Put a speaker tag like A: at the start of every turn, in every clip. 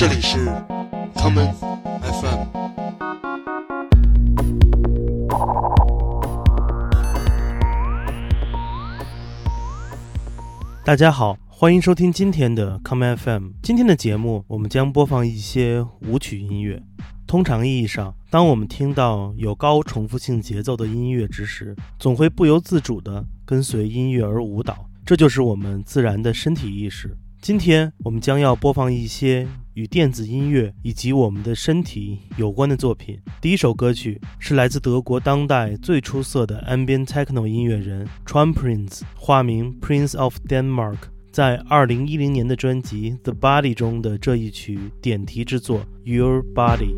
A: 这里是 common FM。
B: 大家好，欢迎收听今天的 common FM。今天的节目，我们将播放一些舞曲音乐。通常意义上，当我们听到有高重复性节奏的音乐之时，总会不由自主地跟随音乐而舞蹈，这就是我们自然的身体意识。今天我们将要播放一些与电子音乐以及我们的身体有关的作品。第一首歌曲是来自德国当代最出色的 ambient techno 音乐人 t r u m p r i n c e 化名 Prince of Denmark，在2010年的专辑《The Body》中的这一曲点题之作《Your Body》。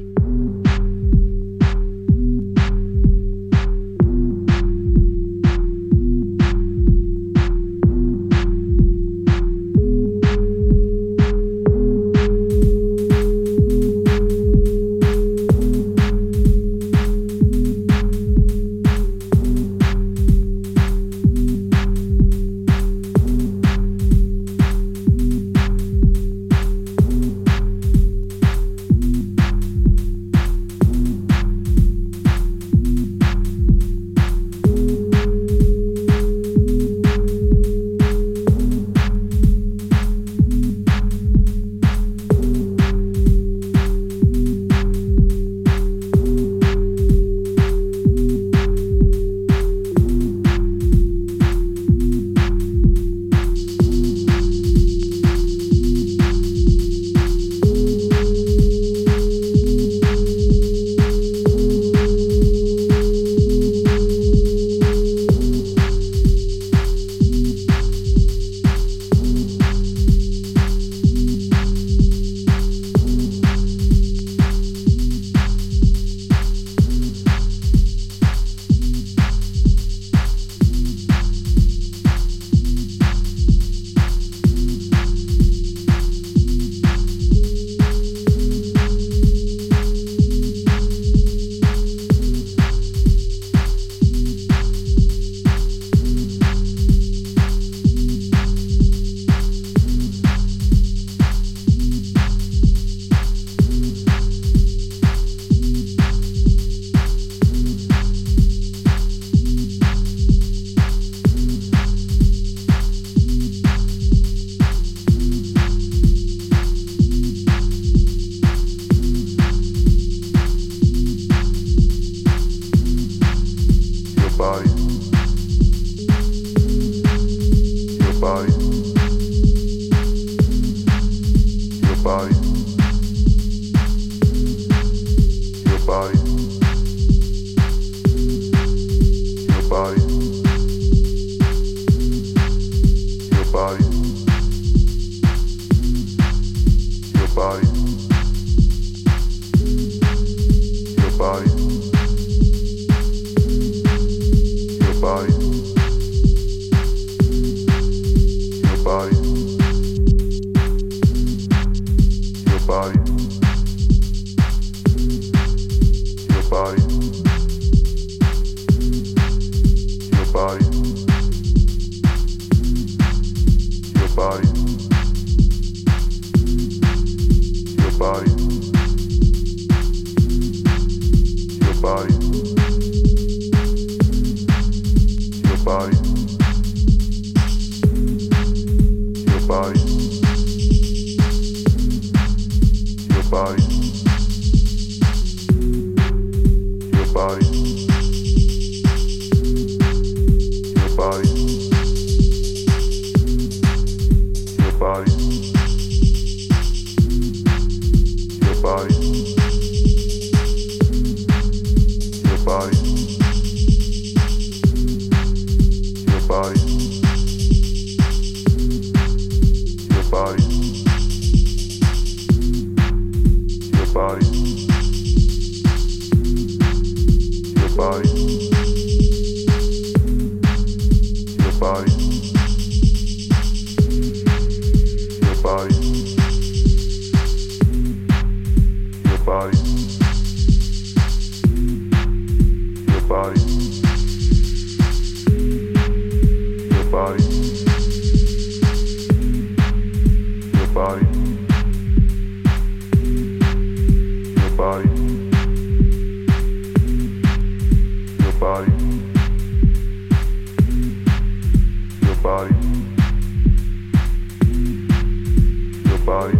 C: Body,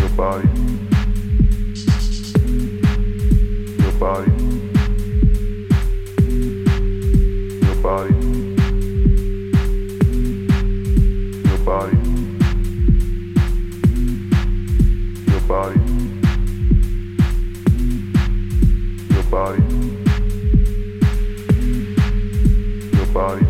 C: your body, your body, your body, your body, your body, your body, your body.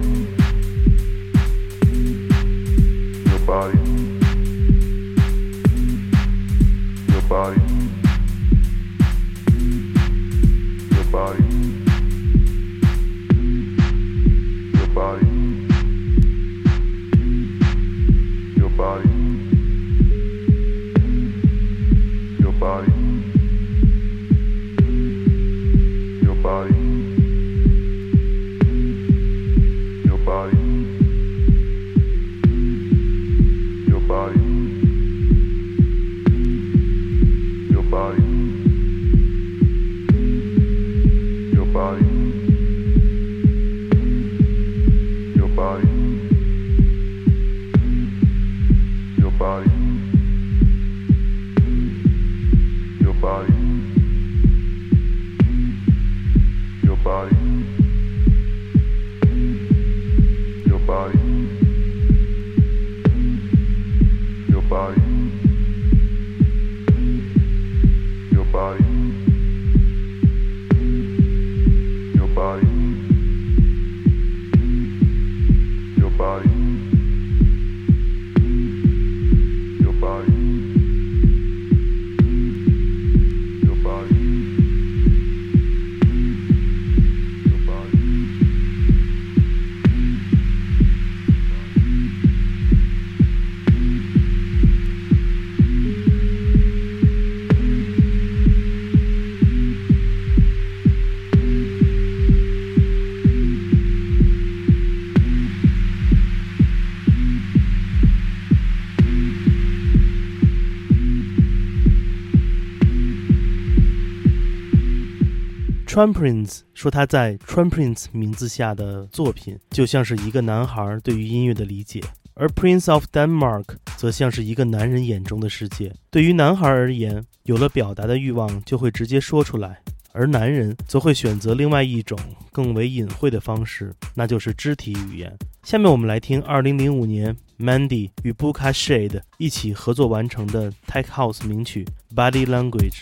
B: Trumprince 说他在 trumprince 名字下的作品就像是一个男孩对于音乐的理解，而 Prince of Denmark 则像是一个男人眼中的世界。对于男孩而言，有了表达的欲望就会直接说出来，而男人则会选择另外一种更为隐晦的方式，那就是肢体语言。下面我们来听2005年 Mandy 与 Buka Shade 一起合作完成的 Tech House 名曲《Body Language》。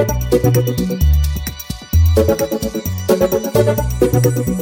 B: 我们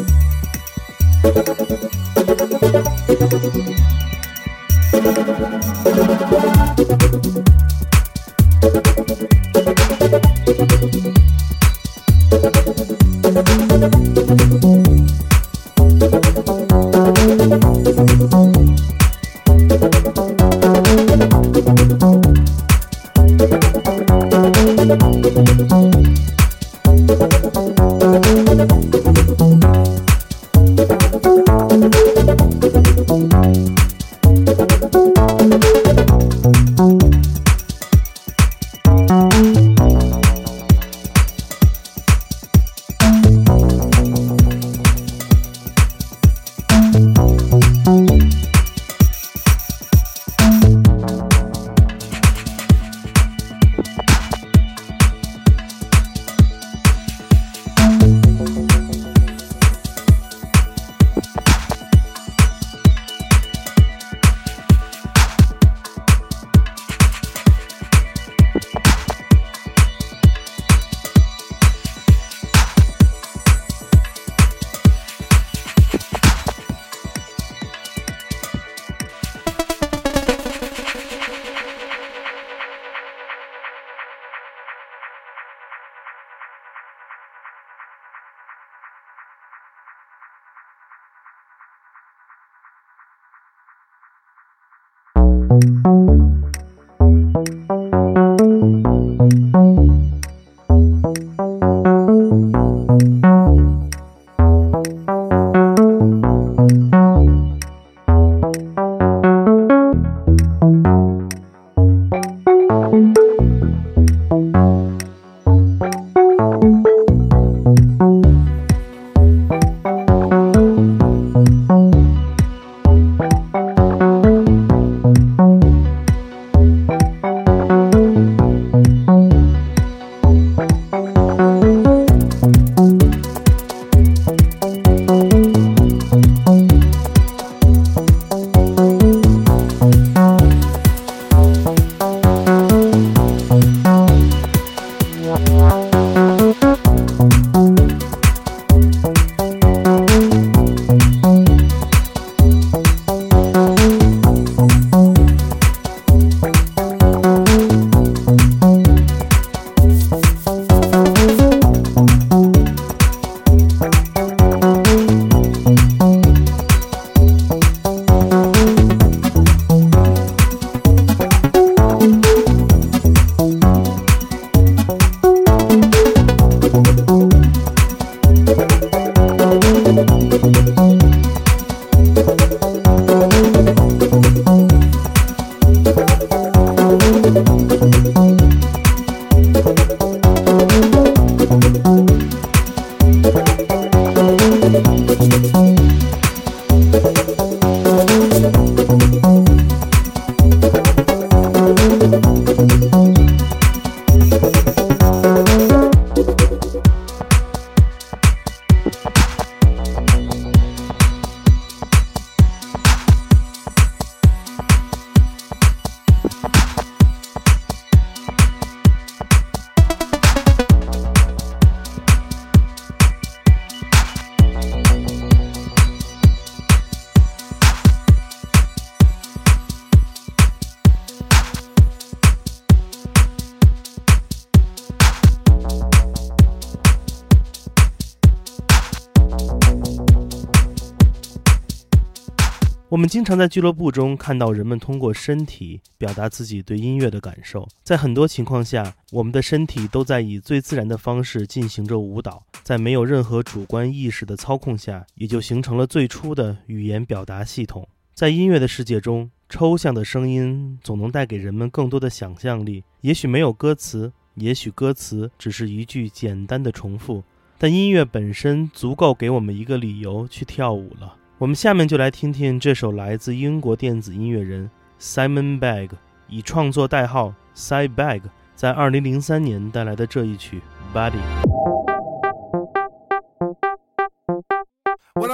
B: 常在俱乐部中看到人们通过身体表达自己对音乐的感受。在很多情况下，我们的身体都在以最自然的方式进行着舞蹈，在没有任何主观意识的操控下，也就形成了最初的语言表达系统。在音乐的世界中，抽象的声音总能带给人们更多的想象力。也许没有歌词，也许歌词只是一句简单的重复，但音乐本身足够给我们一个理由去跳舞了。我们下面就来听听这首来自英国电子音乐人 Simon Bagg 以创作代号 Cy
A: Bagg I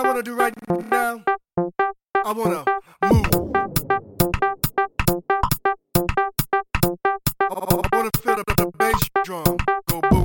A: wanna do right now, I wanna move. I wanna feel the bass drum go boom.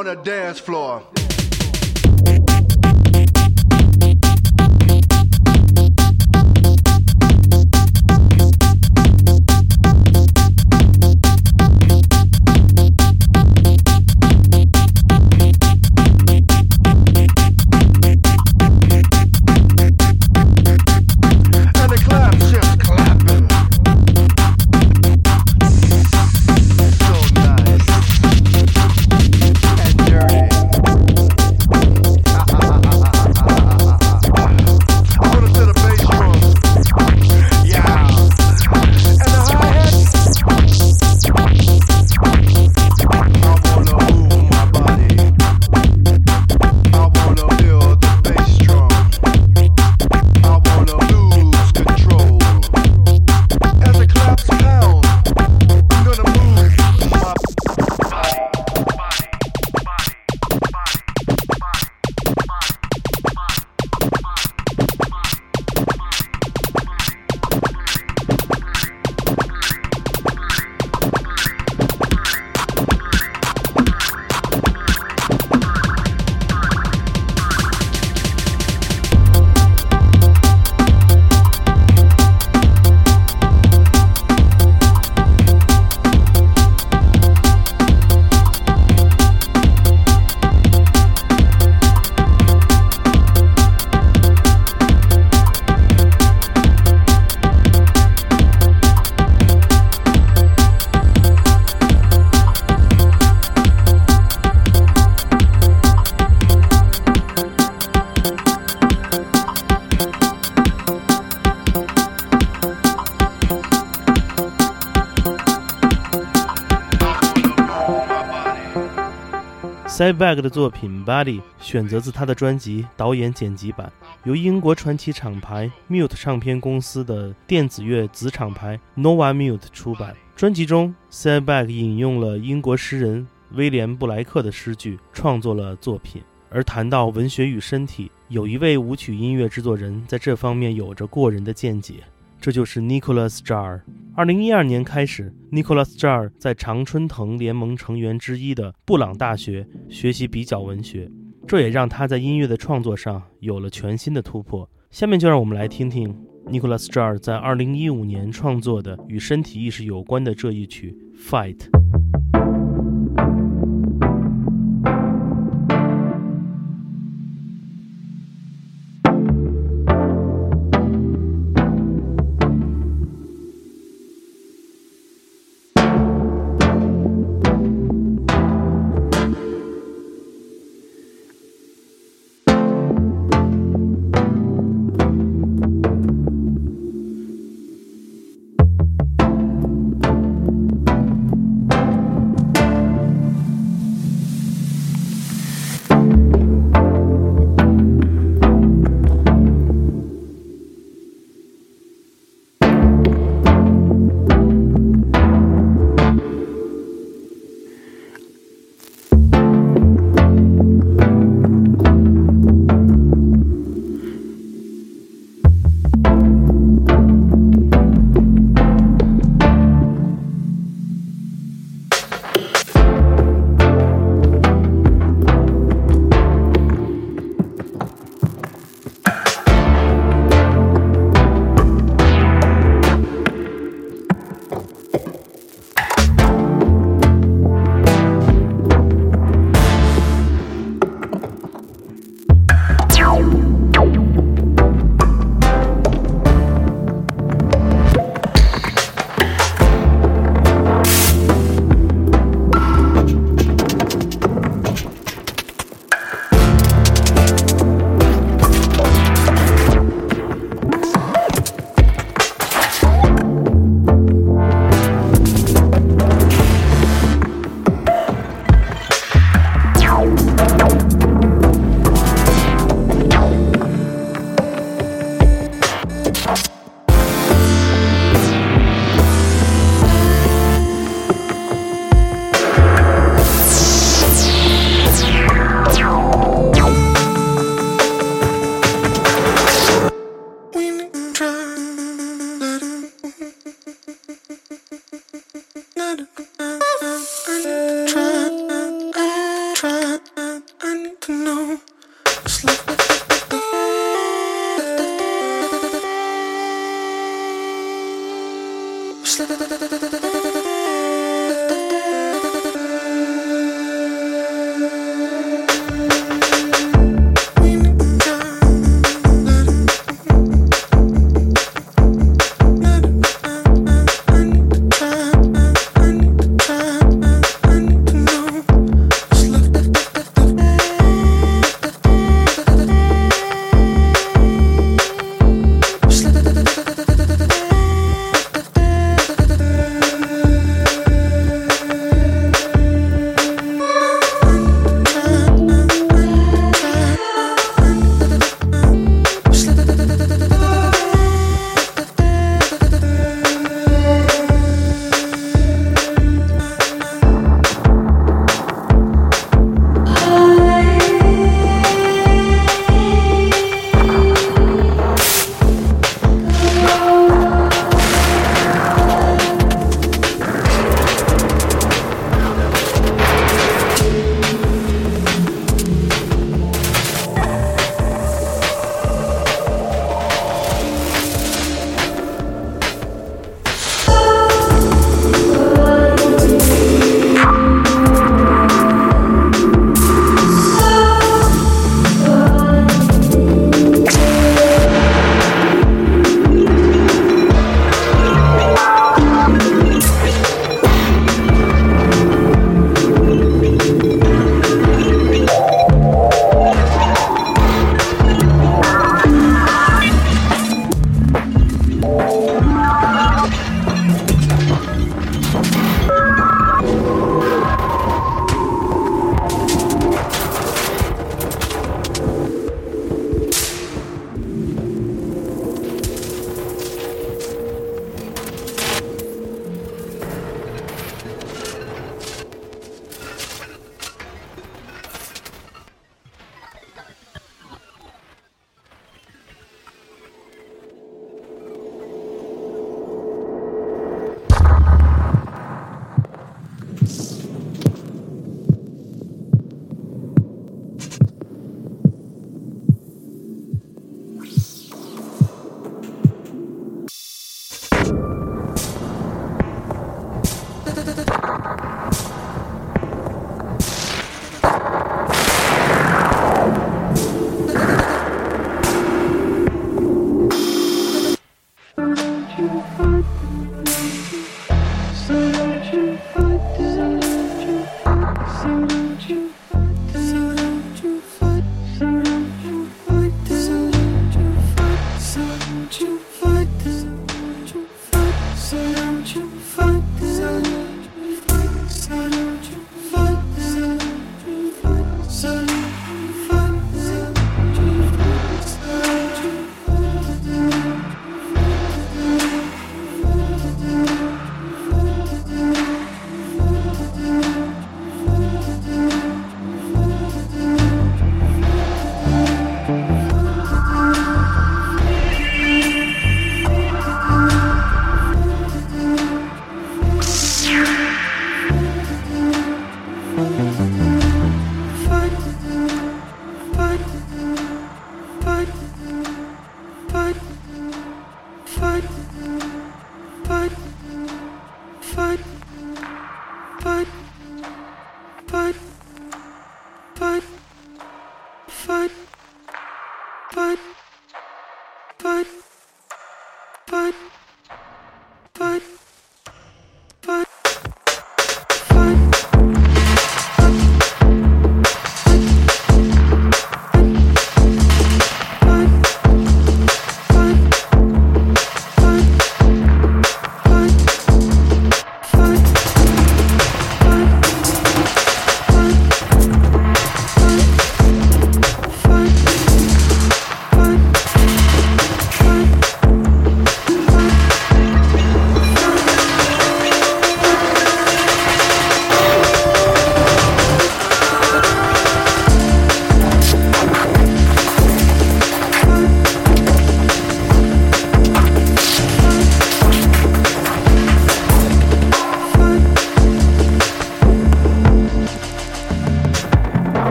A: On the dance floor.
B: Sidebag 的作品《Body》选择自他的专辑导演剪辑版，由英国传奇厂牌 Mute 唱片公司的电子乐子厂牌 Nova Mute 出版。专辑中，Sidebag 引用了英国诗人威廉布莱克的诗句，创作了作品。而谈到文学与身体，有一位舞曲音乐制作人在这方面有着过人的见解，这就是 Nicholas Jar。二零一二年开始，Nicholas Jar 在常春藤联盟成员之一的布朗大学学习比较文学，这也让他在音乐的创作上有了全新的突破。下面就让我们来听听 Nicholas Jar 在二零一五年创作的与身体意识有关的这一曲《Fight》。
A: Fight.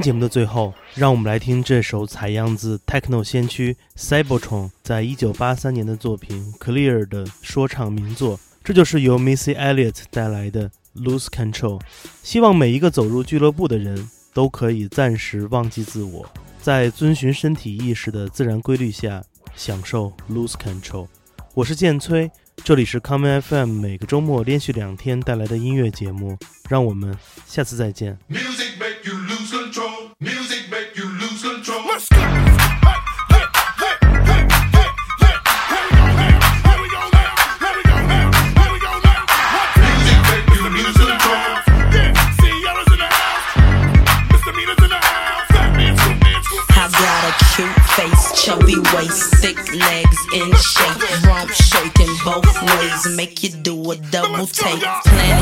B: 节目的最后，让我们来听这首采样自 techno 先驱 Cybertron 在一九八三年的作品《Clear》的说唱名作。这就是由 Missy Elliott 带来的《Lose Control》。希望每一个走入俱乐部的人都可以暂时忘记自我，在遵循身体意识的自然规律下享受 Lose Control。我是剑崔，这里是 Common FM 每个周末连续两天带来的音乐节目。让我们下次再见。
D: Music
E: double take. Planet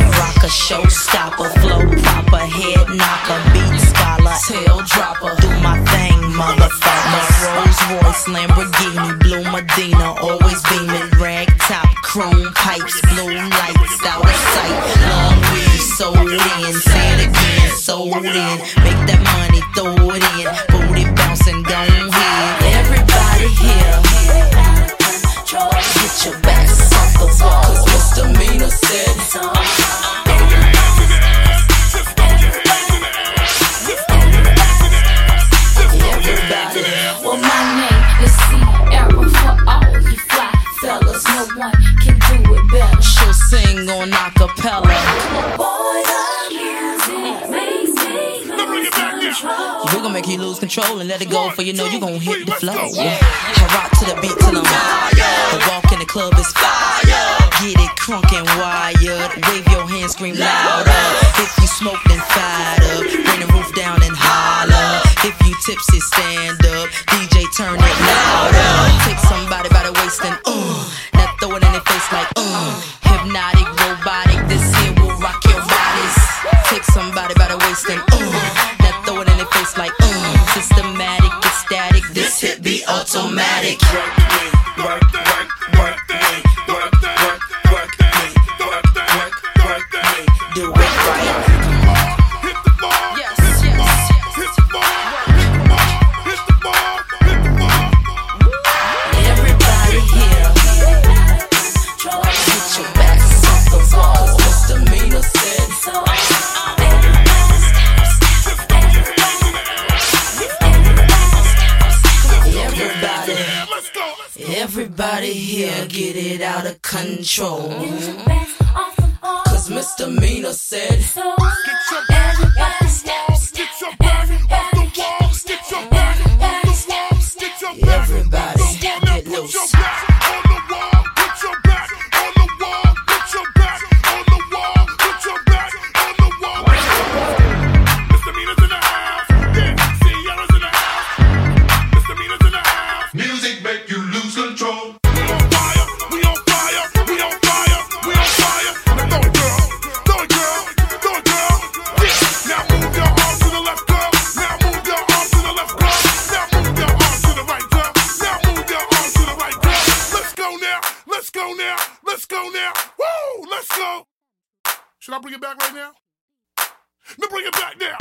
E: on acapella.
F: Boy, the music makes me lose control.
E: We gon' make you lose control and let it go for you know you gon' hit the flow. I rock to the beat till I'm wired. I walk in the club is fire. Get it crunk and wired. Wave your hands, scream louder. If you smoke, then fired up. Bring the roof down and holler. If you tipsy, stand up. DJ, turn it louder. Take somebody by the waist and uh. Now throw it in their face like uh. Hypnotic, robotic. This here will rock your bodies. Take somebody by the waist and uh. Now throw it in their face like uh. Systematic, ecstatic. This hit be automatic. control.
G: Mm-hmm. Let's go now. Woo, let's go. Should I bring it back right now? No, bring it back now.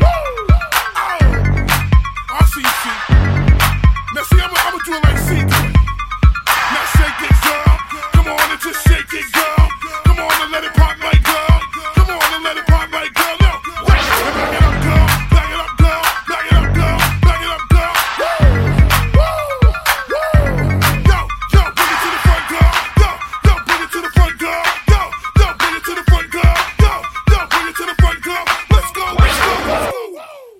G: Woo! Oh, I see you, see. Now see, I'm gonna do it like secret. Now shake it, girl. Come on and just shake it, girl. Come on and let it pop like girl. Come on and let it pop like girl.